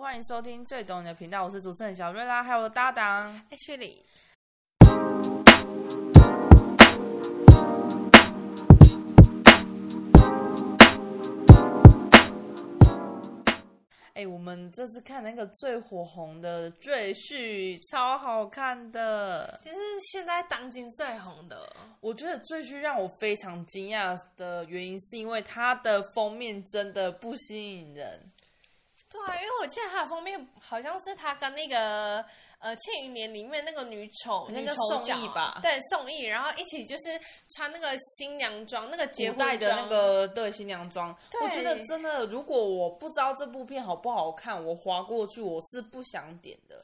欢迎收听最懂你的频道，我是主持人小瑞拉，还有我的搭档哎，雪莉。哎，我们这次看那个最火红的《赘婿》，超好看的，就是现在当今最红的。我觉得《赘婿》让我非常惊讶的原因，是因为它的封面真的不吸引人。对啊，因为我记得它的封面好像是他跟那个。呃，《庆余年》里面那个女丑，那个宋轶吧，对，宋轶，然后一起就是穿那个新娘装，那个结婚的那个对新娘装。我觉得真的，如果我不知道这部片好不好看，我划过去我是不想点的，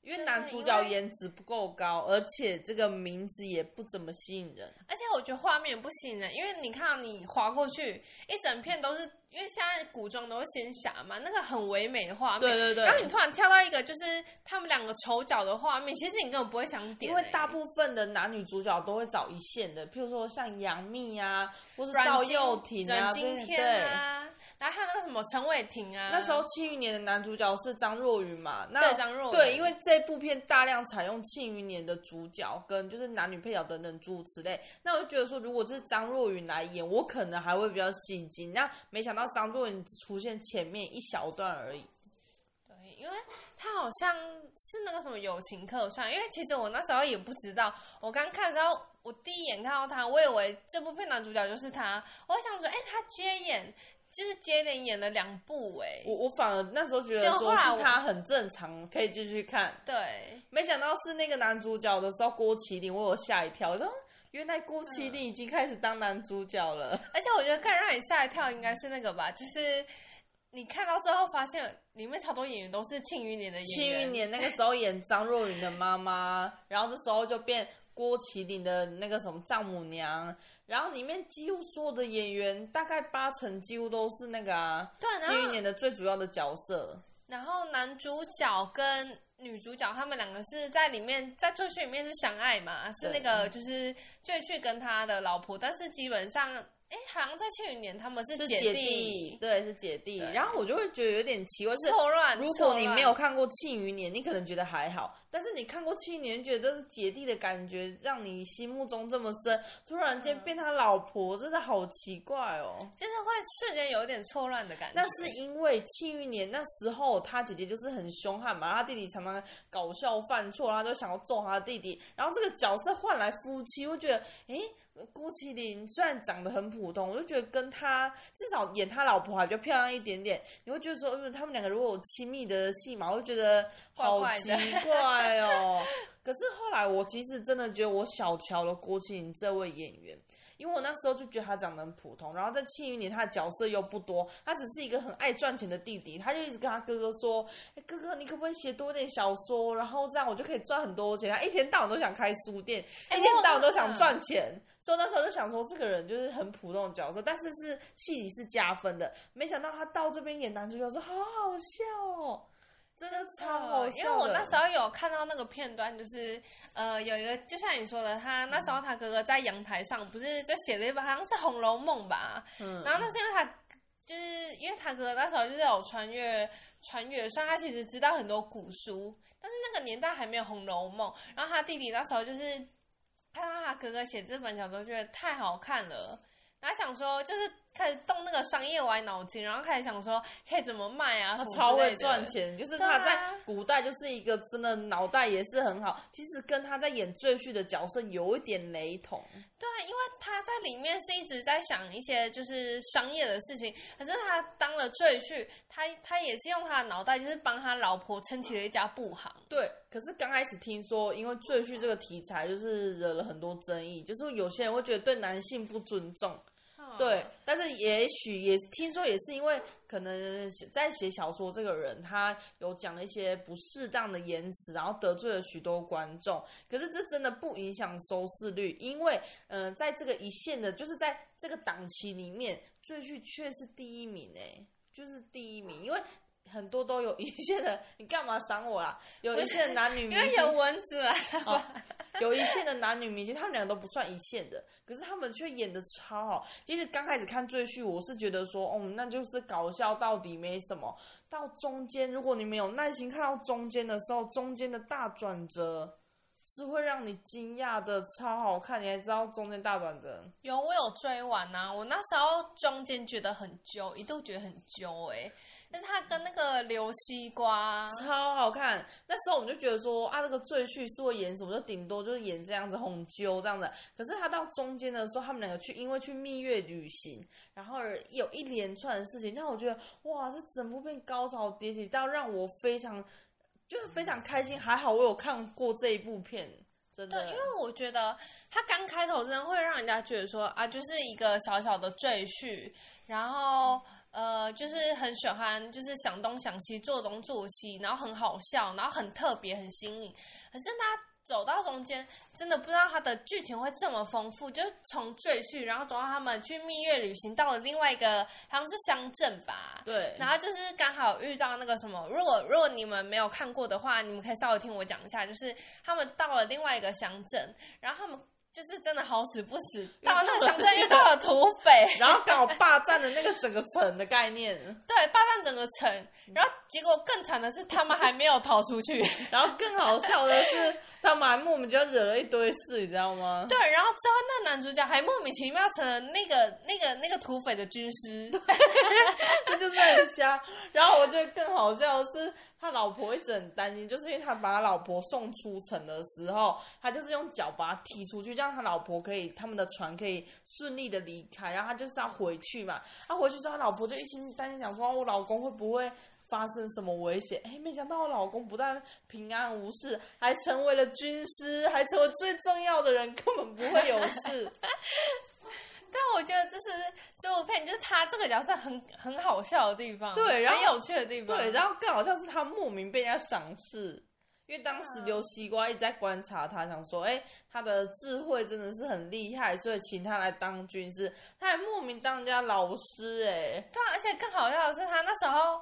因为男主角颜值不够高，而且这个名字也不怎么吸引人，而且我觉得画面不吸引人，因为你看你划过去一整片都是。因为现在古装都是仙侠嘛，那个很唯美的画面，对对对。然后你突然跳到一个就是他们两个丑角的画面，其实你根本不会想点、欸。因为大部分的男女主角都会找一线的，譬如说像杨幂啊，或是赵又廷啊，阮经天啊。然后还有那个什么陈伟霆啊，那时候《庆余年》的男主角是张若昀嘛？那对张若昀。对，因为这部片大量采用《庆余年》的主角跟就是男女配角等等诸如此类，那我就觉得说，如果这是张若昀来演，我可能还会比较吸睛。那没想到张若昀只出现前面一小段而已。对，因为他好像是那个什么友情客串，因为其实我那时候也不知道，我刚看的时候，我第一眼看到他，我以为这部片男主角就是他，我想说，哎，他接演。就是接连演了两部哎、欸，我我反而那时候觉得说是他很正常，可以继续看。对，没想到是那个男主角的时候，郭麒麟，我有吓一跳，我说原来郭麒麟已经开始当男主角了。而且我觉得更让你吓一跳，应该是那个吧，就是你看到最后发现里面超多演员都是《庆余年》的演员。庆余年那个时候演张若昀的妈妈，然后这时候就变郭麒麟的那个什么丈母娘。然后里面几乎所有的演员，大概八成几乎都是那个啊，对，庆余年的最主要的角色。然后男主角跟女主角他们两个是在里面，在赘婿里面是相爱嘛，是那个就是赘婿跟他的老婆，但是基本上。哎，好像在庆余年他们是姐弟，是姐弟，对，是姐弟。然后我就会觉得有点奇怪，是错乱。如果你没有看过庆余年，你可能觉得还好；但是你看过庆余年，觉得这是姐弟的感觉，让你心目中这么深，突然间变他老婆，嗯、真的好奇怪哦。就是会瞬间有点错乱的感觉。那是因为庆余年那时候他姐姐就是很凶悍嘛，他弟弟常常搞笑犯错，然后就想要揍他的弟弟。然后这个角色换来夫妻，我觉得，哎。郭麒麟虽然长得很普通，我就觉得跟他至少演他老婆还比较漂亮一点点。你会觉得说，因为他们两个如果有亲密的戏嘛，我就觉得好奇怪哦。可是后来我其实真的觉得我小瞧了郭麒麟这位演员。因为我那时候就觉得他长得很普通，然后在《庆余年》他的角色又不多，他只是一个很爱赚钱的弟弟，他就一直跟他哥哥说：“哎，哥哥，你可不可以写多点小说？然后这样我就可以赚很多钱。”他一天到晚都想开书店，一天到晚都想赚钱，所以那时候就想说，这个人就是很普通的角色，但是是戏里是加分的。没想到他到这边演男主角说，好好笑哦。真的超好笑，因为我那时候有看到那个片段，就是呃，有一个就像你说的，他那时候他哥哥在阳台上，不是就写了一本，好像是《红楼梦》吧。嗯。然后那是因为他，就是因为他哥哥那时候就是有穿越穿越，所以他其实知道很多古书，但是那个年代还没有《红楼梦》。然后他弟弟那时候就是看到他哥哥写这本小说，觉得太好看了。然后想说，就是开始动那个商业歪脑筋，然后开始想说可以怎么卖啊？他超会赚钱，就是他在古代就是一个真的脑袋也是很好。其实跟他在演赘婿的角色有一点雷同。对啊，因为他在里面是一直在想一些就是商业的事情，可是他当了赘婿，他他也是用他的脑袋，就是帮他老婆撑起了一家布行。对，可是刚开始听说，因为赘婿这个题材就是惹了很多争议，就是有些人会觉得对男性不尊重。对，但是也许也听说也是因为可能在写小说这个人他有讲了一些不适当的言辞，然后得罪了许多观众。可是这真的不影响收视率，因为嗯、在这个一线的，就是在这个档期里面，赘婿却是第一名哎，就是第一名。因为很多都有一线的，你干嘛赏我啦？有一线的男女明星，因为有蚊子啊。哦有一线的男女明星，他们两个都不算一线的，可是他们却演的超好。其实刚开始看赘婿，我是觉得说，哦，那就是搞笑到底没什么。到中间，如果你没有耐心看到中间的时候，中间的大转折是会让你惊讶的，超好看。你还知道中间大转折？有，我有追完呐、啊。我那时候中间觉得很揪，一度觉得很揪哎、欸。但是他跟那个刘西瓜超好看，那时候我们就觉得说啊，这个赘婿是会演什么，就顶多就是演这样子哄揪这样子。可是他到中间的时候，他们两个去因为去蜜月旅行，然后有一连串的事情，让我觉得哇，这整部片高潮迭起到让我非常就是非常开心。还好我有看过这一部片，真的。对，因为我觉得他刚开头真的会让人家觉得说啊，就是一个小小的赘婿，然后。呃，就是很喜欢，就是想东想西，做东做西，然后很好笑，然后很特别，很新颖。可是他走到中间，真的不知道他的剧情会这么丰富，就从赘婿，然后走到他们去蜜月旅行，到了另外一个好像是乡镇吧。对。然后就是刚好遇到那个什么，如果如果你们没有看过的话，你们可以稍微听我讲一下，就是他们到了另外一个乡镇，然后他们。就是真的好死不死，到那个乡镇遇到了土匪，然后搞霸占了那个整个城的概念。对，霸占整个城，然后结果更惨的是，他们还没有逃出去。然后更好笑的是，他们还莫名其妙惹了一堆事，你知道吗？对，然后最后那男主角还莫名其妙成了那个那个那个土匪的军师，对，这就是很瞎。然后我觉得更好笑的是。他老婆一直很担心，就是因为他把他老婆送出城的时候，他就是用脚把他踢出去，这样他老婆可以，他们的船可以顺利的离开。然后他就是要回去嘛，他回去之后，他老婆就一心担心，想说我老公会不会发生什么危险？哎，没想到我老公不但平安无事，还成为了军师，还成为最重要的人，根本不会有事。但我觉得这是这部片，就是他这个角色很很好笑的地方，对，然后很有趣的地方。对，然后更好笑是他莫名被人家赏识，因为当时刘西瓜一直在观察他，想说，哎，他的智慧真的是很厉害，所以请他来当军师，他还莫名当人家老师，哎，对啊，而且更好笑的是他那时候。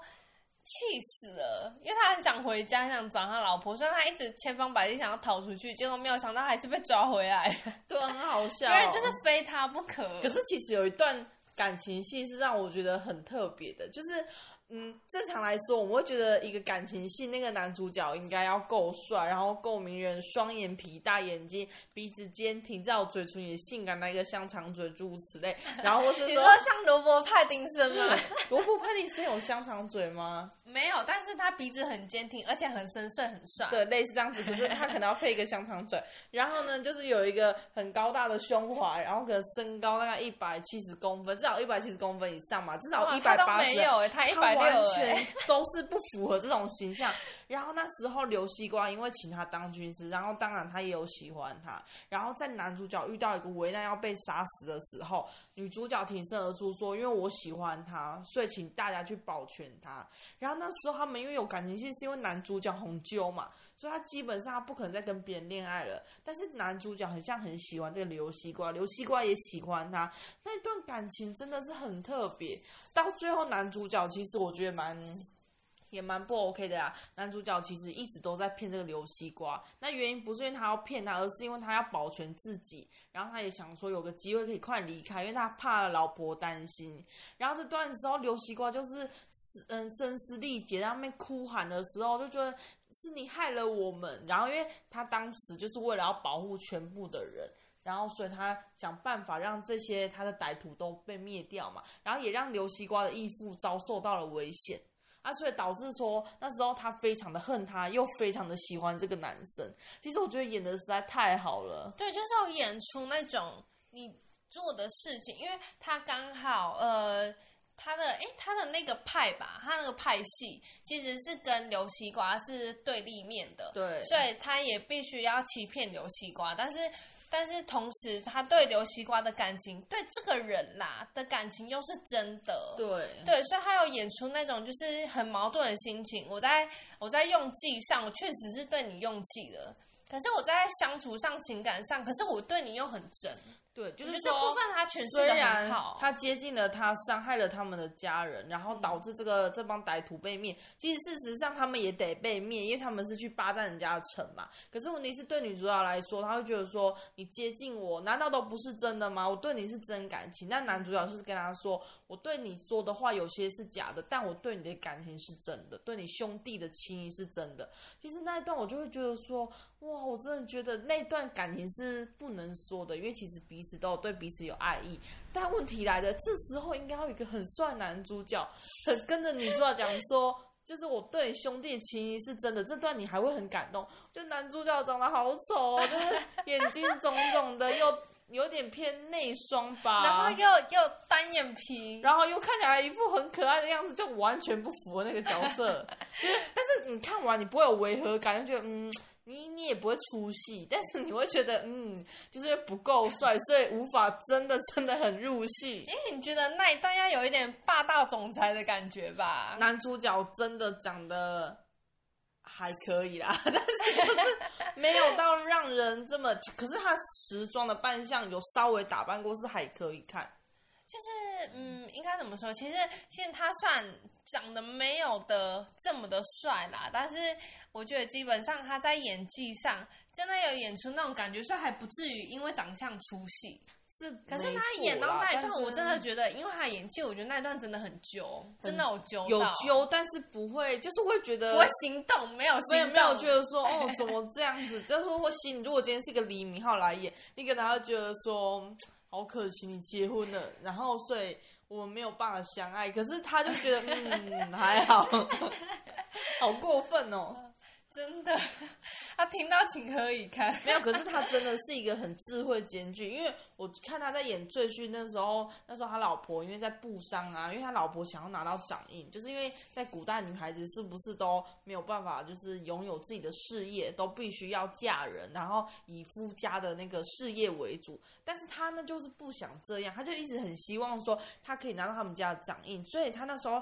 气死了，因为他很想回家，想找他老婆，所以他一直千方百计想要逃出去，结果没有想到还是被抓回来。对，很好笑，因为就是非他不可。可是其实有一段感情戏是让我觉得很特别的，就是。嗯，正常来说，我们会觉得一个感情戏，那个男主角应该要够帅，然后够迷人，双眼皮、大眼睛、鼻子尖挺，再有嘴唇也性感，那个香肠嘴，诸如此类。然后或是说，像罗伯派丁森吗？罗伯派丁森有香肠嘴吗？没有，但是他鼻子很坚挺，而且很深邃，很帅。对，类似这样子，可是他可能要配一个香肠嘴。然后呢，就是有一个很高大的胸怀，然后可能身高大概一百七十公分，至少一百七十公分以上嘛，至少一百八十。没有哎，他一百。完全 都是不符合这种形象。然后那时候刘西瓜因为请他当军师，然后当然他也有喜欢他。然后在男主角遇到一个危难要被杀死的时候，女主角挺身而出说：“因为我喜欢他，所以请大家去保全他。”然后那时候他们因为有感情线，是因为男主角红揪嘛，所以他基本上他不可能再跟别人恋爱了。但是男主角很像很喜欢这个刘西瓜，刘西瓜也喜欢他，那段感情真的是很特别。到最后男主角其实我觉得蛮。也蛮不 OK 的呀。男主角其实一直都在骗这个刘西瓜，那原因不是因为他要骗他，而是因为他要保全自己。然后他也想说有个机会可以快离开，因为他怕老婆担心。然后这段时候刘西瓜就是嗯声嘶力竭，在那边哭喊的时候，就觉得是你害了我们。然后因为他当时就是为了要保护全部的人，然后所以他想办法让这些他的歹徒都被灭掉嘛，然后也让刘西瓜的义父遭受到了危险。啊，所以导致说那时候他非常的恨他，又非常的喜欢这个男生。其实我觉得演的实在太好了。对，就是要演出那种你做的事情，因为他刚好呃，他的诶，他的那个派吧，他那个派系其实是跟刘西瓜是对立面的。对，所以他也必须要欺骗刘西瓜，但是。但是同时，他对刘西瓜的感情，对这个人啦的感情又是真的。对对，所以他有演出那种就是很矛盾的心情。我在我在用计上，我确实是对你用计了，可是我在相处上、情感上，可是我对你又很真。对，就是说，这部分他诠释虽的然很好。他接近了他，伤害了他们的家人，然后导致这个、嗯、这帮歹徒被灭。其实事实上他们也得被灭，因为他们是去霸占人家的城嘛。可是问题是对女主角来说，她会觉得说，你接近我，难道都不是真的吗？我对你是真感情。那男主角就是跟她说，我对你说的话有些是假的，但我对你的感情是真的，对你兄弟的情谊是真的。其实那一段我就会觉得说，哇，我真的觉得那段感情是不能说的，因为其实彼此都有对彼此有爱意。但问题来了，这时候应该要有一个很帅男主角，很跟着女主角讲说，就是我对你兄弟情谊是真的。这段你还会很感动。就男主角长得好丑哦，就是眼睛肿肿的，又有点偏内双吧，然后又又单眼皮，然后又看起来一副很可爱的样子，就完全不符合那个角色。就是，但是你看完你不会有违和感，就觉得嗯。你你也不会出戏，但是你会觉得嗯，就是不够帅，所以无法真的真的很入戏。因为你觉得那一段要有一点霸道总裁的感觉吧？男主角真的长得还可以啦，但是就是没有到让人这么。可是他时装的扮相有稍微打扮过，是还可以看。就是嗯，应该怎么说？其实现在他算长得没有的这么的帅啦，但是。我觉得基本上他在演技上真的有演出那种感觉，所以还不至于因为长相出戏。是，可是他演到那一段，我真的觉得，因为他演技，我觉得那一段真的很揪，真的有揪有揪，但是不会，就是会觉得不会心动，没有心动，没有没有觉得说 哦，怎么这样子？就是会心，如果今天是一个李敏镐来演，你可能会觉得说好可惜，你结婚了，然后所以我们没有办法相爱。可是他就觉得嗯 还好，好过分哦。真的，他听到情何以堪？没有，可是他真的是一个很智慧兼具。因为我看他在演《赘婿》那时候，那时候他老婆因为在布商啊，因为他老婆想要拿到掌印，就是因为在古代女孩子是不是都没有办法，就是拥有自己的事业，都必须要嫁人，然后以夫家的那个事业为主。但是他呢，就是不想这样，他就一直很希望说他可以拿到他们家的掌印，所以他那时候。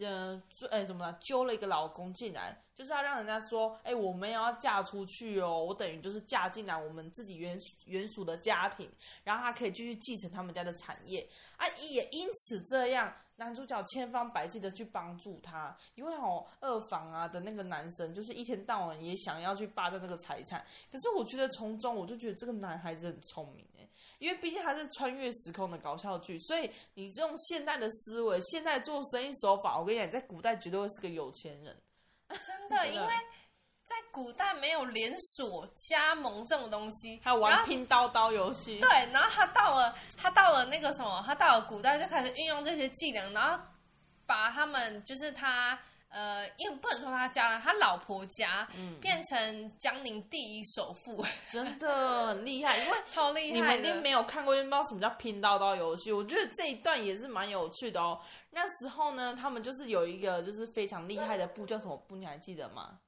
嗯，哎，怎么了？揪了一个老公进来，就是要让人家说，哎，我们要嫁出去哦，我等于就是嫁进来我们自己原原属的家庭，然后他可以继续继承他们家的产业啊。也因此这样，男主角千方百计的去帮助他，因为哦，二房啊的那个男生就是一天到晚也想要去霸占这个财产，可是我觉得从中我就觉得这个男孩子很聪明。因为毕竟它是穿越时空的搞笑剧，所以你用现代的思维、现代做生意手法，我跟你讲，在古代绝对会是个有钱人。真的，因为在古代没有连锁加盟这种东西，还有玩拼刀刀游戏。对，然后他到了，他到了那个什么，他到了古代就开始运用这些技能，然后把他们就是他。呃，因为不能说他家了，他老婆家，嗯，变成江宁第一首富，真的很厉害，因为 超厉害。你们一定没有看过，就不知道什么叫拼刀刀游戏。我觉得这一段也是蛮有趣的哦。那时候呢，他们就是有一个就是非常厉害的布，叫什么布？你还记得吗？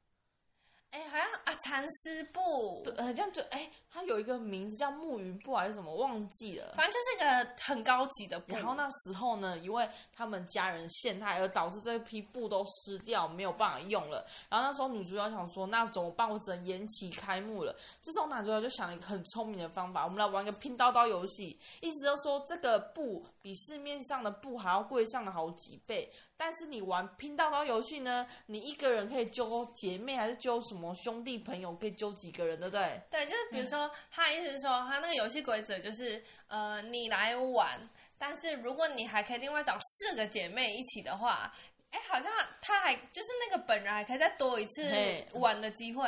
哎，好像啊，蚕丝布，对，呃，这样就哎，它有一个名字叫木云布还是什么，忘记了。反正就是一个很高级的布。然后那时候呢，因为他们家人陷害，而导致这批布都湿掉，没有办法用了。然后那时候女主角想说，那怎么办？我只能延期开幕了。这时候男主角就想了一个很聪明的方法，我们来玩个拼刀刀游戏，意思就是说这个布比市面上的布还要贵上了好几倍。但是你玩拼刀刀游戏呢，你一个人可以揪姐妹，还是揪什么兄弟朋友？可以揪几个人，对不对？对，就是比如说，嗯、他意思是说，他那个游戏规则就是，呃，你来玩，但是如果你还可以另外找四个姐妹一起的话，哎，好像他还就是那个本人还可以再多一次玩的机会。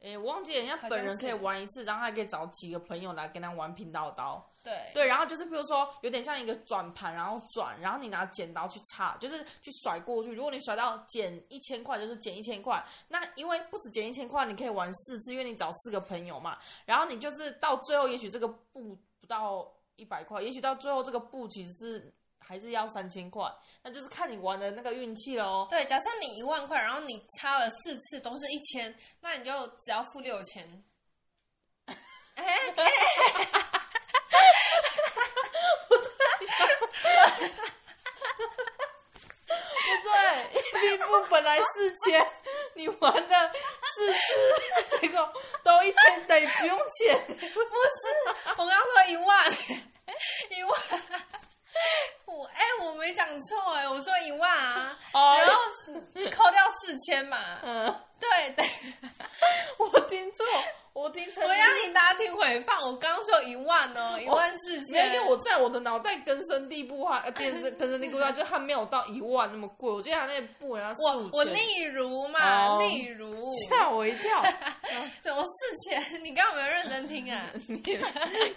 哎，我忘记人家本人可以玩一次，然后还可以找几个朋友来跟他玩拼刀刀。对对，然后就是比如说有点像一个转盘，然后转，然后你拿剪刀去插，就是去甩过去。如果你甩到减一千块，就是减一千块。那因为不止减一千块，你可以玩四次，因为你找四个朋友嘛。然后你就是到最后，也许这个布不到一百块，也许到最后这个布其实是还是要三千块，那就是看你玩的那个运气喽。对，假设你一万块，然后你插了四次都是一千，那你就只要付六千 对，一匹布本来四千，你玩的四次，结果都一千等于不用钱。不是，我刚刚说一万，一万。我哎、欸，我没讲错哎，我说一万啊，然后扣掉四千嘛。嗯，对对，成，我让你大家听回放。我刚刚说一万哦，一万四千。因为我在我的脑袋根深蒂固哈，变成根深蒂固，就还没有到一万那么贵。我记得他那布要四。我我例如嘛，哦、例如 吓我一跳，怎么四千？你刚刚有没有认真听啊？你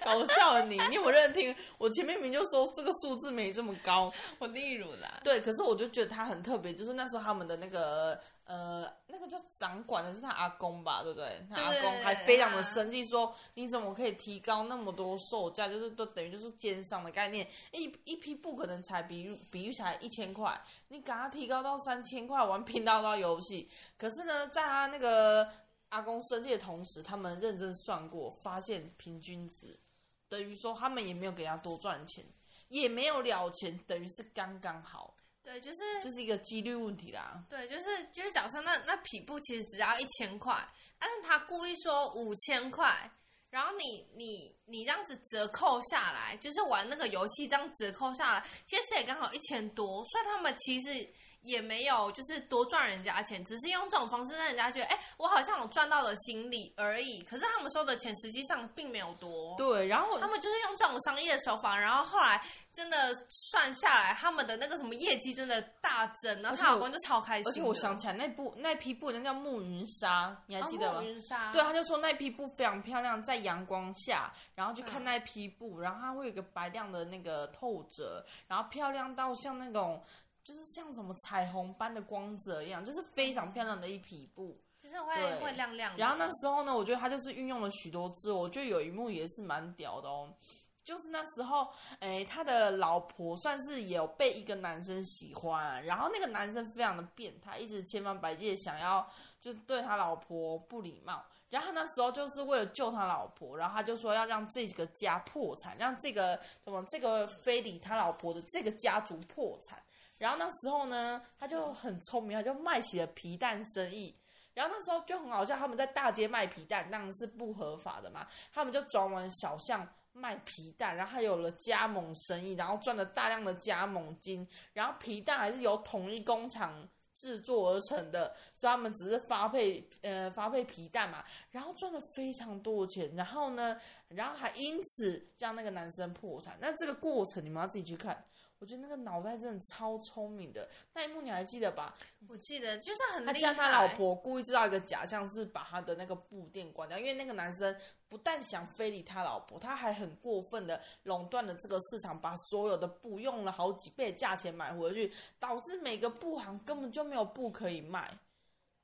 搞笑了你，你有认真听？我前面明明就说这个数字没这么高。我例如啦。对，可是我就觉得它很特别，就是那时候他们的那个。呃，那个叫掌管的是他阿公吧，对不对？他阿公还非常的生气，说你怎么可以提高那么多售价？就是都等于就是奸商的概念。一一批布可能才比比喻起来一千块，你给他提高到三千块，玩拼刀刀游戏。可是呢，在他那个阿公生气的同时，他们认真算过，发现平均值等于说他们也没有给他多赚钱，也没有了钱，等于是刚刚好。对，就是就是一个几率问题啦。对，就是就是，假设那那匹布其实只要一千块，但是他故意说五千块，然后你你你这样子折扣下来，就是玩那个游戏这样折扣下来，其实也刚好一千多，所以他们其实。也没有，就是多赚人家钱，只是用这种方式让人家觉得，哎，我好像有赚到了心理而已。可是他们收的钱实际上并没有多。对，然后他们就是用这种商业手法，然后后来真的算下来，他们的那个什么业绩真的大增，然后他老公就超开心。而且我想起来那部那批布，人家叫暮云纱，你还记得吗？暮云纱。对，他就说那批布非常漂亮，在阳光下，然后去看那批布，然后它会有个白亮的那个透褶，然后漂亮到像那种。就是像什么彩虹般的光泽一样，就是非常漂亮的一匹布，就是会会亮亮的。然后那时候呢，我觉得他就是运用了许多字，我觉得有一幕也是蛮屌的哦。就是那时候，诶，他的老婆算是有被一个男生喜欢，然后那个男生非常的变态，一直千方百计想要就是对他老婆不礼貌。然后那时候就是为了救他老婆，然后他就说要让这个家破产，让这个什么这个非礼他老婆的这个家族破产。然后那时候呢，他就很聪明，他就卖起了皮蛋生意。然后那时候就很好笑，他们在大街卖皮蛋，当然是不合法的嘛。他们就转往小巷卖皮蛋，然后还有了加盟生意，然后赚了大量的加盟金。然后皮蛋还是由统一工厂制作而成的，所以他们只是发配呃发配皮蛋嘛，然后赚了非常多的钱。然后呢，然后还因此让那个男生破产。那这个过程你们要自己去看。我觉得那个脑袋真的超聪明的，那一幕你还记得吧？我记得，就是很。他叫他老婆故意制造一个假象，是把他的那个布店关掉，因为那个男生不但想非礼他老婆，他还很过分的垄断了这个市场，把所有的布用了好几倍的价钱买回去，导致每个布行根本就没有布可以卖。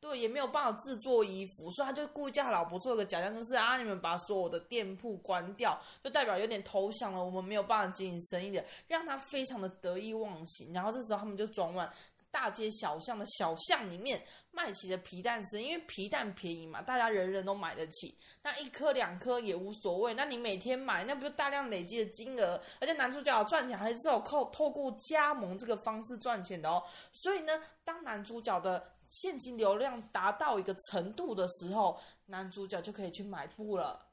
对，也没有办法制作衣服，所以他就故意叫他老婆做个假象，就是啊，你们把所有的店铺关掉，就代表有点投降了，我们没有办法经营生意的，让他非常的得意忘形。然后这时候他们就转往大街小巷的小巷里面卖起的皮蛋生，因为皮蛋便宜嘛，大家人人都买得起，那一颗两颗也无所谓。那你每天买，那不就大量累积的金额？而且男主角赚钱还是有靠透过加盟这个方式赚钱的哦。所以呢，当男主角的现金流量达到一个程度的时候，男主角就可以去买布了。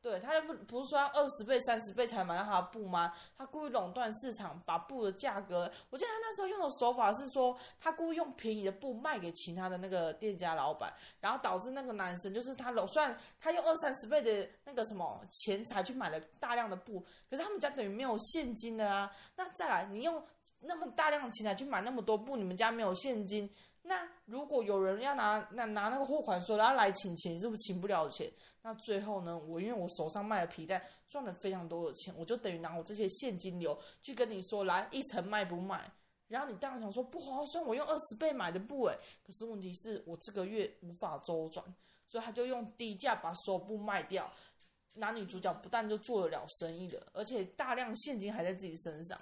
对，他就不不是说要二十倍、三十倍才买到他的布吗？他故意垄断市场，把布的价格，我记得他那时候用的手法是说，他故意用便宜的布卖给其他的那个店家老板，然后导致那个男生就是他垄断，他用二三十倍的那个什么钱财去买了大量的布，可是他们家等于没有现金的啊。那再来，你用那么大量的钱财去买那么多布，你们家没有现金。那如果有人要拿那拿那个货款说，然后来请钱，是不是请不了钱？那最后呢，我因为我手上卖了皮带，赚了非常多的钱，我就等于拿我这些现金流去跟你说，来一层卖不卖？然后你当然想说不划算，我用二十倍买的布诶，可是问题是我这个月无法周转，所以他就用低价把所有布卖掉。男女主角不但就做得了生意的，而且大量现金还在自己身上。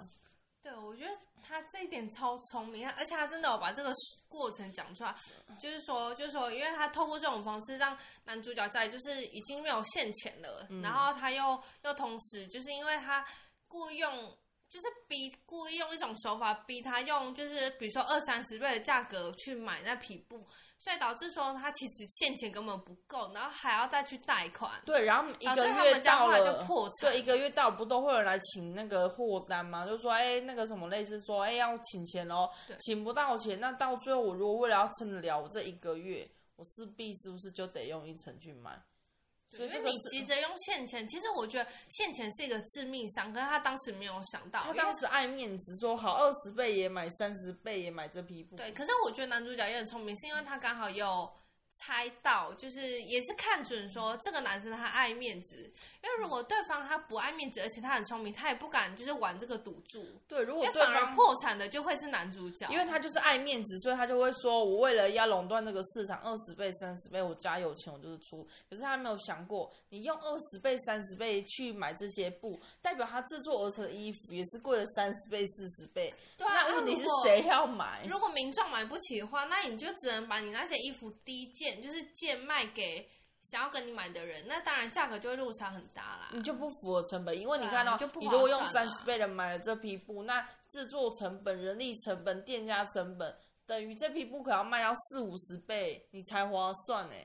对，我觉得他这一点超聪明，而且他真的有把这个过程讲出来，就是说，就是说，因为他透过这种方式让男主角在就是已经没有现钱了，嗯、然后他又又同时就是因为他故意用就是逼故意用一种手法逼他用，就是比如说二三十倍的价格去买那匹布，所以导致说他其实现钱根本不够，然后还要再去贷款。对，然后一个月到了就破产。对，一个月到不都会有人来请那个货单吗？就说哎，那个什么类似说哎要请钱哦，请不到钱，那到最后我如果为了要撑得了我这一个月，我势必是不是就得用一层去买？所以你急着用现钱，其实我觉得现钱是一个致命伤，可是他当时没有想到，他当时爱面子，说好二十倍也买，三十倍也买这批布。对，可是我觉得男主角也很聪明，是因为他刚好有。猜到就是也是看准说这个男生他爱面子，因为如果对方他不爱面子，而且他很聪明，他也不敢就是玩这个赌注。对，如果对方破产的就会是男主角，因为他就是爱面子，所以他就会说：“我为了要垄断这个市场，二十倍、三十倍，我家有钱我就是出。”可是他没有想过，你用二十倍、三十倍去买这些布，代表他制作而成的衣服也是贵了三十倍、四十倍。对啊，那问题是谁要买？如果民众买不起的话，那你就只能把你那些衣服低贱，就是贱卖给想要跟你买的人，那当然价格就会落差很大啦。你就不符合成本，因为你看到，你，你如果用三十倍的买了这批布，那制作成本、人力成本、店家成本，等于这批布可要卖到四五十倍，你才划算呢。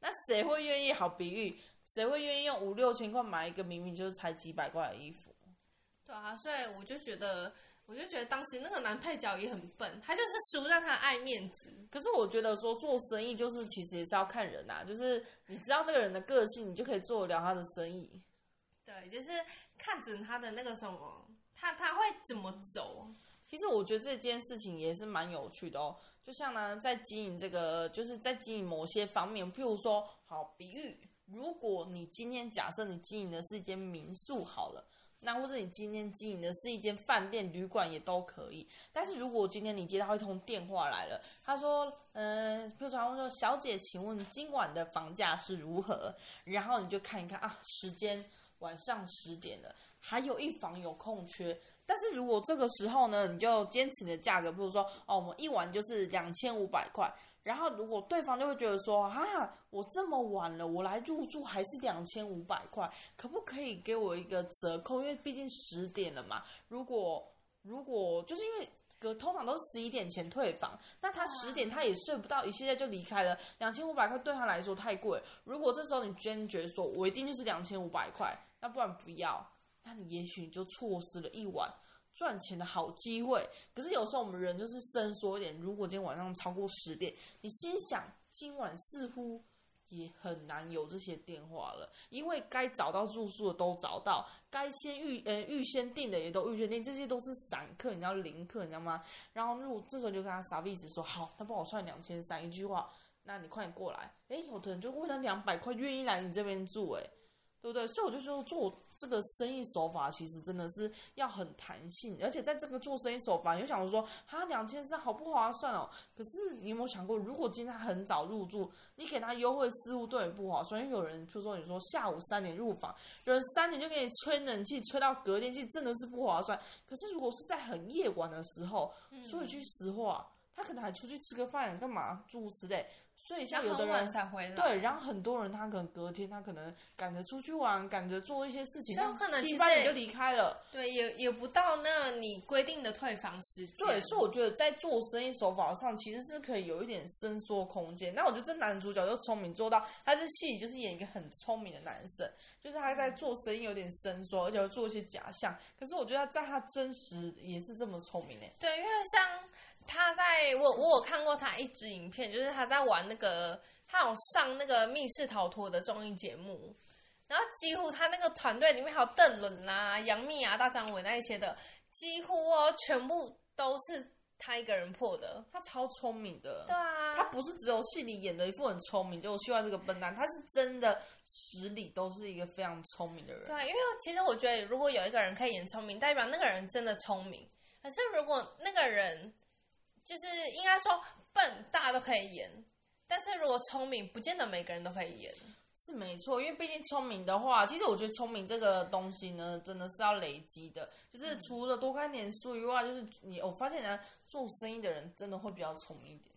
那谁会愿意？好比喻，谁会愿意用五六千块买一个明明就是才几百块的衣服？对啊，所以我就觉得。我就觉得当时那个男配角也很笨，他就是输在他爱面子。可是我觉得说做生意就是其实也是要看人呐、啊，就是你知道这个人的个性，你就可以做得了他的生意。对，就是看准他的那个什么，他他会怎么走。其实我觉得这件事情也是蛮有趣的哦。就像呢，在经营这个，就是在经营某些方面，譬如说，好比喻，如果你今天假设你经营的是一间民宿，好了。那或者你今天经营的是一间饭店、旅馆也都可以。但是如果今天你接到一通电话来了，他说，嗯、呃，比如说他说，小姐，请问今晚的房价是如何？然后你就看一看啊，时间晚上十点了，还有一房有空缺。但是如果这个时候呢，你就坚持你的价格，比如说哦，我们一晚就是两千五百块。然后，如果对方就会觉得说，啊，我这么晚了，我来入住还是两千五百块，可不可以给我一个折扣？因为毕竟十点了嘛。如果如果就是因为隔通常都十一点前退房，那他十点他也睡不到，一现在就离开了，两千五百块对他来说太贵。如果这时候你坚决说，我一定就是两千五百块，那不然不要，那你也许你就错失了一晚。赚钱的好机会，可是有时候我们人就是伸缩一点。如果今天晚上超过十点，你心想今晚似乎也很难有这些电话了，因为该找到住宿的都找到，该先预呃预先订的也都预先订，这些都是散客，你知道零客，你知道吗？然后如果这时候就跟他傻逼子说好，他帮我算两千三，一句话，那你快点过来。诶，有的人就为了两百块愿意来你这边住，诶。对不对？所以我就说做这个生意手法，其实真的是要很弹性，而且在这个做生意手法，你就想说，哈，两千三好不划算哦。可是你有没有想过，如果今天他很早入住，你给他优惠似乎对你不划算，因为有人就说你说下午三点入房，有人三点就给你吹冷气，吹到隔天，其实真的是不划算。可是如果是在很夜晚的时候，说一句实话，他可能还出去吃个饭，干嘛诸如此类。所以像有的人才回来，对，然后很多人他可能隔天他可能赶着出去玩，赶着做一些事情，所以可能七八点就离开了。对，也也不到那你规定的退房时间。对，所以我觉得在做生意手法上其实是可以有一点伸缩空间。那我觉得这男主角就聪明做到，他这戏里就是演一个很聪明的男生，就是他在做生意有点伸缩，而且要做一些假象。可是我觉得在他真实也是这么聪明的。对，因为像。他在我我有看过他一支影片，就是他在玩那个，他有上那个密室逃脱的综艺节目，然后几乎他那个团队里面还有邓伦啊、杨幂啊、大张伟那一些的，几乎哦全部都是他一个人破的。他超聪明的，对啊，他不是只有戏里演的一副很聪明，就我希望这个笨蛋，他是真的实力都是一个非常聪明的人。对啊，因为其实我觉得如果有一个人可以演聪明，代表那个人真的聪明。可是如果那个人就是应该说笨大都可以演，但是如果聪明，不见得每个人都可以演。是没错，因为毕竟聪明的话，其实我觉得聪明这个东西呢，真的是要累积的。就是除了多看点书以外，就是你我发现呢，做生意的人真的会比较聪明一点。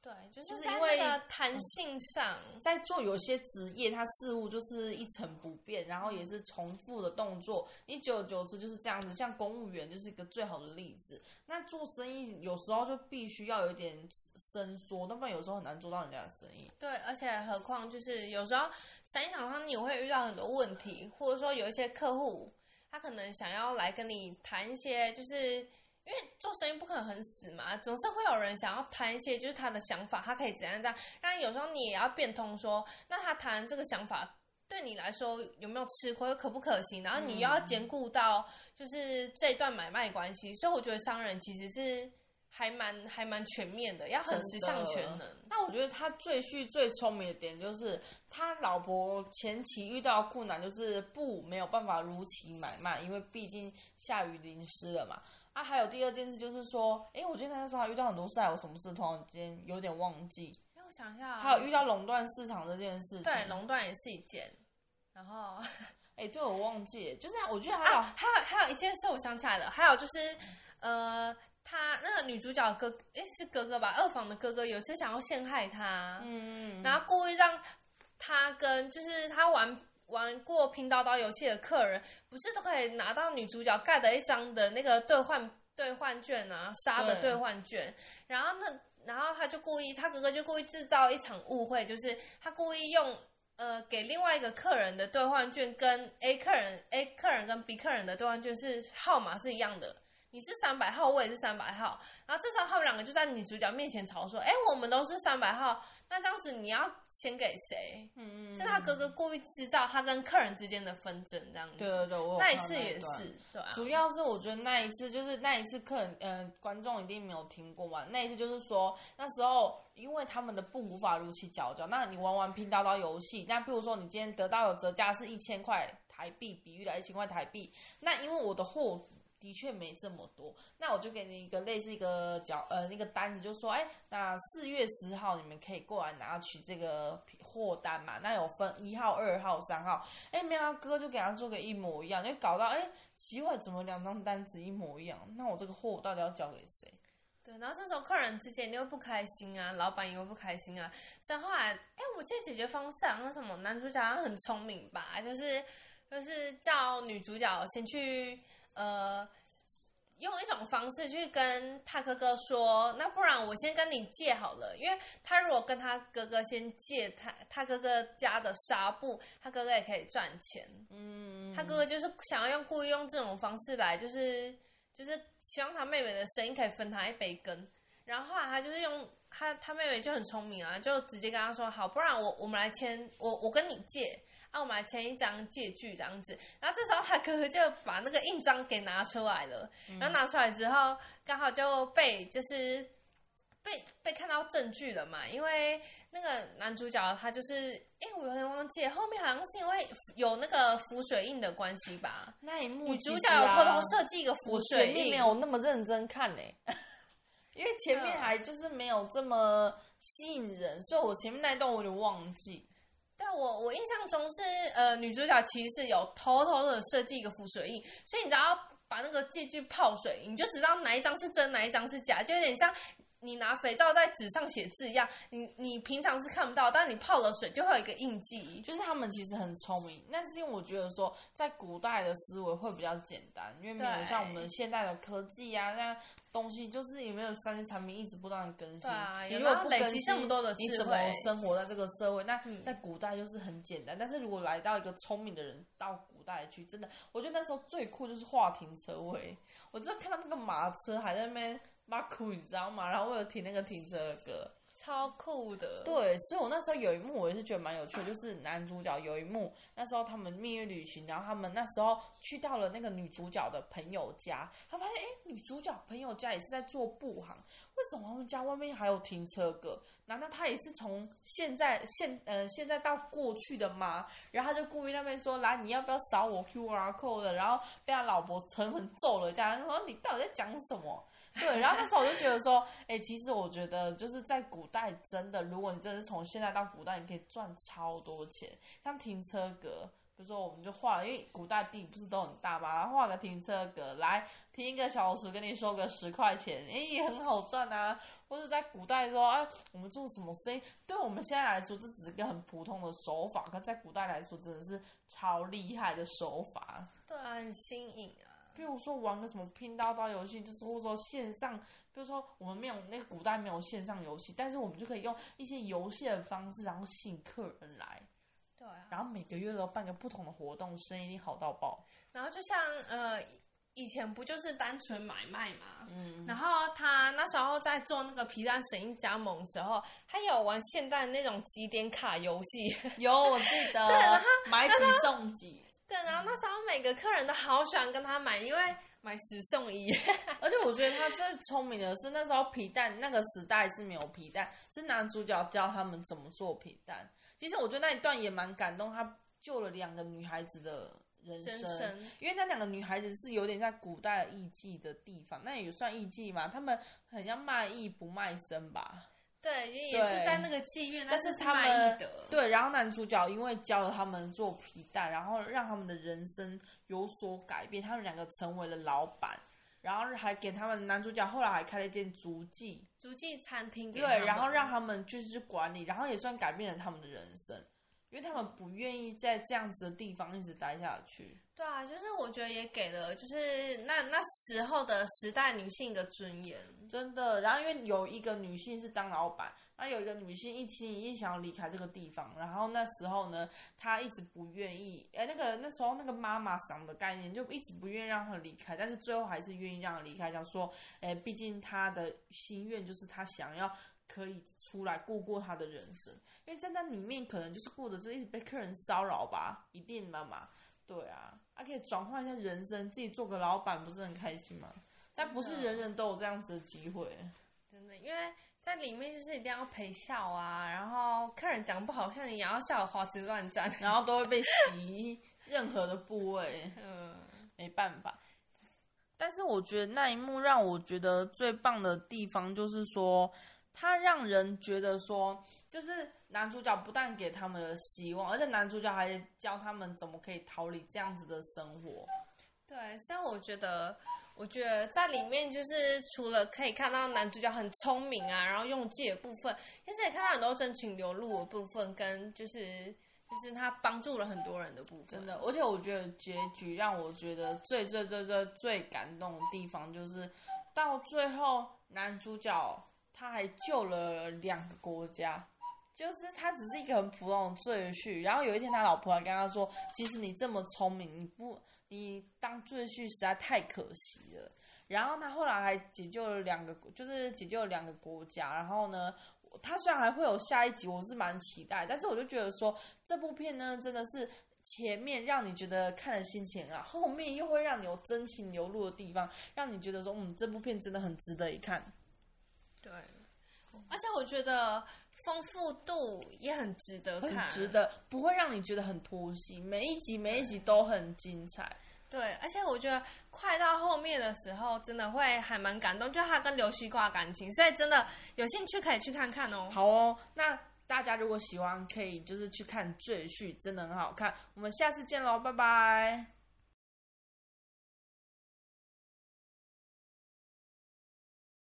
对，就是，就是因为弹性上，在做有些职业，它似乎就是一成不变，然后也是重复的动作，你久而久之就是这样子。像公务员就是一个最好的例子。那做生意有时候就必须要有一点伸缩，要不然有时候很难做到人家的生意。对，而且何况就是有时候生意场上你会遇到很多问题，或者说有一些客户他可能想要来跟你谈一些就是。因为做生意不可能很死嘛，总是会有人想要谈一些，就是他的想法，他可以怎样这样。但有时候你也要变通说，那他谈这个想法对你来说有没有吃亏，可不可行？然后你又要兼顾到就是这段买卖关系，所以我觉得商人其实是还蛮还蛮全面的，要很十项全能。那我觉得他最旭最聪明的点就是，他老婆前期遇到困难就是不没有办法如期买卖，因为毕竟下雨淋湿了嘛。啊，还有第二件事就是说，哎，我今天那时候还遇到很多事，还有什么事？突然间有点忘记。让我想一下。还有遇到垄断市场这件事情。对，垄断也是一件。然后，哎，对，我忘记，就是我觉得还有、啊、还有还有一件事，我想起来了，还有就是，呃，他那个女主角哥，哎，是哥哥吧？二房的哥哥有一次想要陷害他，嗯，然后故意让他跟就是他玩。玩过拼刀刀游戏的客人，不是都可以拿到女主角盖的一张的那个兑换兑换券啊，杀的兑换券。然后那，然后他就故意，他哥哥就故意制造一场误会，就是他故意用呃给另外一个客人的兑换券跟 A 客人 A 客人跟 B 客人的兑换券是号码是一样的。你是三百号，我也是三百号。然后这时候他们两个就在女主角面前吵说：“哎，我们都是三百号，那这样子你要先给谁？”嗯，是他哥哥故意制造他跟客人之间的纷争，这样子。对对对，我那一次也是，对啊。主要是我觉得那一次就是那一次客人，嗯、呃，观众一定没有听过嘛。那一次就是说那时候因为他们的布无法如期缴交，那你玩玩拼刀刀游戏，那比如说你今天得到的折价是一千块台币，比喻来一千块台币，那因为我的货。的确没这么多，那我就给你一个类似一个缴呃那个单子，就说哎，那四月十号你们可以过来拿取这个货单嘛？那有分一号、二号、三号，哎，没有他哥就给他做个一模一样，就搞到哎奇怪，怎么两张单子一模一样？那我这个货到底要交给谁？对，然后这时候客人之间又不开心啊，老板也会不开心啊，所以后来哎，我记得解决方式好像什么男主角好像很聪明吧，就是就是叫女主角先去。呃，用一种方式去跟他哥哥说，那不然我先跟你借好了，因为他如果跟他哥哥先借他他哥哥家的纱布，他哥哥也可以赚钱。嗯，他哥哥就是想要用故意用这种方式来，就是就是希望他妹妹的生意可以分他一杯羹。然后后来他就是用他他妹妹就很聪明啊，就直接跟他说好，不然我我们来签，我我跟你借。啊，我们来签一张借据这样子，然后这时候他哥哥就把那个印章给拿出来了，嗯、然后拿出来之后，刚好就被就是被被看到证据了嘛，因为那个男主角他就是，哎，我有点忘记，后面好像是因为有那个浮水印的关系吧，那一幕、啊、女主角有偷偷设计一个浮水印，没有那么认真看嘞，因为前面还就是没有这么吸引人，所以我前面那一段我有点忘记。但，我我印象中是，呃，女主角其实是有偷偷的设计一个浮水印，所以你只要把那个借据泡水，你就知道哪一张是真，哪一张是假，就有点像你拿肥皂在纸上写字一样，你你平常是看不到，但你泡了水就会有一个印记。就是他们其实很聪明，但是因为我觉得说，在古代的思维会比较简单，因为没有像我们现代的科技啊那。东西就是有没有三 C 产品一直不断的更新，啊、你如果不更新，这么多的你怎么生活在这个社会？那在古代就是很简单，嗯、但是如果来到一个聪明的人到古代去，真的，我觉得那时候最酷就是画停车位。我就看到那个马车还在那边骂哭，你知道吗？然后为了听那个停车的歌。超酷的，对，所以我那时候有一幕，我也是觉得蛮有趣的，就是男主角有一幕，那时候他们蜜月旅行，然后他们那时候去到了那个女主角的朋友家，他发现，哎，女主角朋友家也是在做布行，为什么他们家外面还有停车格？难道他也是从现在现呃现在到过去的吗？然后他就故意那边说，来，你要不要扫我 QR code？然后被他老婆狠狠揍了一下，他说你到底在讲什么？对，然后那时候我就觉得说，哎，其实我觉得就是在古代，真的，如果你真的是从现在到古代，你可以赚超多钱。像停车格，比如说我们就画了，因为古代地不是都很大嘛，画个停车格来停一个小时，跟你收个十块钱，哎，也很好赚啊。或者在古代说，哎，我们做什么生意？对我们现在来说，这只是一个很普通的手法，可在古代来说，真的是超厉害的手法。对啊，很新颖啊。比如说玩个什么拼刀刀游戏，就是或者说线上，比如说我们没有那个古代没有线上游戏，但是我们就可以用一些游戏的方式，然后吸引客人来。对啊。然后每个月都办个不同的活动，生意一定好到爆。然后就像呃，以前不就是单纯买卖嘛？嗯。然后他那时候在做那个皮蛋神鹰加盟的时候，他有玩现代那种几点卡游戏。有，我记得。对，然后买几送几。对，然后那时候每个客人都好喜欢跟他买，因为买十送一。而且我觉得他最聪明的是，那时候皮蛋那个时代是没有皮蛋，是男主角教他们怎么做皮蛋。其实我觉得那一段也蛮感动，他救了两个女孩子的人生，人生因为那两个女孩子是有点在古代艺妓的地方，那也算艺妓嘛，他们很像卖艺不卖身吧。对，也是在那个妓院，但是他们对，然后男主角因为教了他们做皮蛋，然后让他们的人生有所改变，他们两个成为了老板，然后还给他们男主角后来还开了一间足迹足迹餐厅，对，然后让他们就是去管理，然后也算改变了他们的人生，因为他们不愿意在这样子的地方一直待下去。对啊，就是我觉得也给了，就是那那时候的时代女性一个尊严，真的。然后因为有一个女性是当老板，那有一个女性一心一意想要离开这个地方，然后那时候呢，她一直不愿意。哎，那个那时候那个妈妈桑的概念就一直不愿意让她离开，但是最后还是愿意让她离开，讲说，哎，毕竟她的心愿就是她想要可以出来过过他的人生，因为在那里面可能就是过着就一直被客人骚扰吧，一定的嘛。对啊，还、啊、可以转换一下人生，自己做个老板，不是很开心吗？但不是人人都有这样子的机会。真的，因为在里面就是一定要陪笑啊，然后客人讲不好，像你也要笑得花枝乱颤，然后都会被洗任何的部位。嗯，没办法。但是我觉得那一幕让我觉得最棒的地方，就是说，他让人觉得说，就是。男主角不但给他们的希望，而且男主角还教他们怎么可以逃离这样子的生活。对，所以我觉得，我觉得在里面就是除了可以看到男主角很聪明啊，然后用计的部分，其实也看到很多真情流露的部分，跟就是就是他帮助了很多人的部分。真的，而且我觉得结局让我觉得最最最最最感动的地方，就是到最后男主角他还救了两个国家。就是他只是一个很普通的赘婿，然后有一天他老婆还跟他说：“其实你这么聪明，你不你当赘婿实在太可惜了。”然后他后来还解救了两个，就是解救了两个国家。然后呢，他虽然还会有下一集，我是蛮期待，但是我就觉得说这部片呢，真的是前面让你觉得看了心情啊，后面又会让你有真情流露的地方，让你觉得说嗯，这部片真的很值得一看。对，而且我觉得。丰富度也很值得看，很值得，不会让你觉得很拖戏。每一集每一集都很精彩。对，而且我觉得快到后面的时候，真的会还蛮感动，就他跟刘西瓜感情，所以真的有兴趣可以去看看哦。好哦，那大家如果喜欢，可以就是去看《赘婿》，真的很好看。我们下次见喽，拜拜。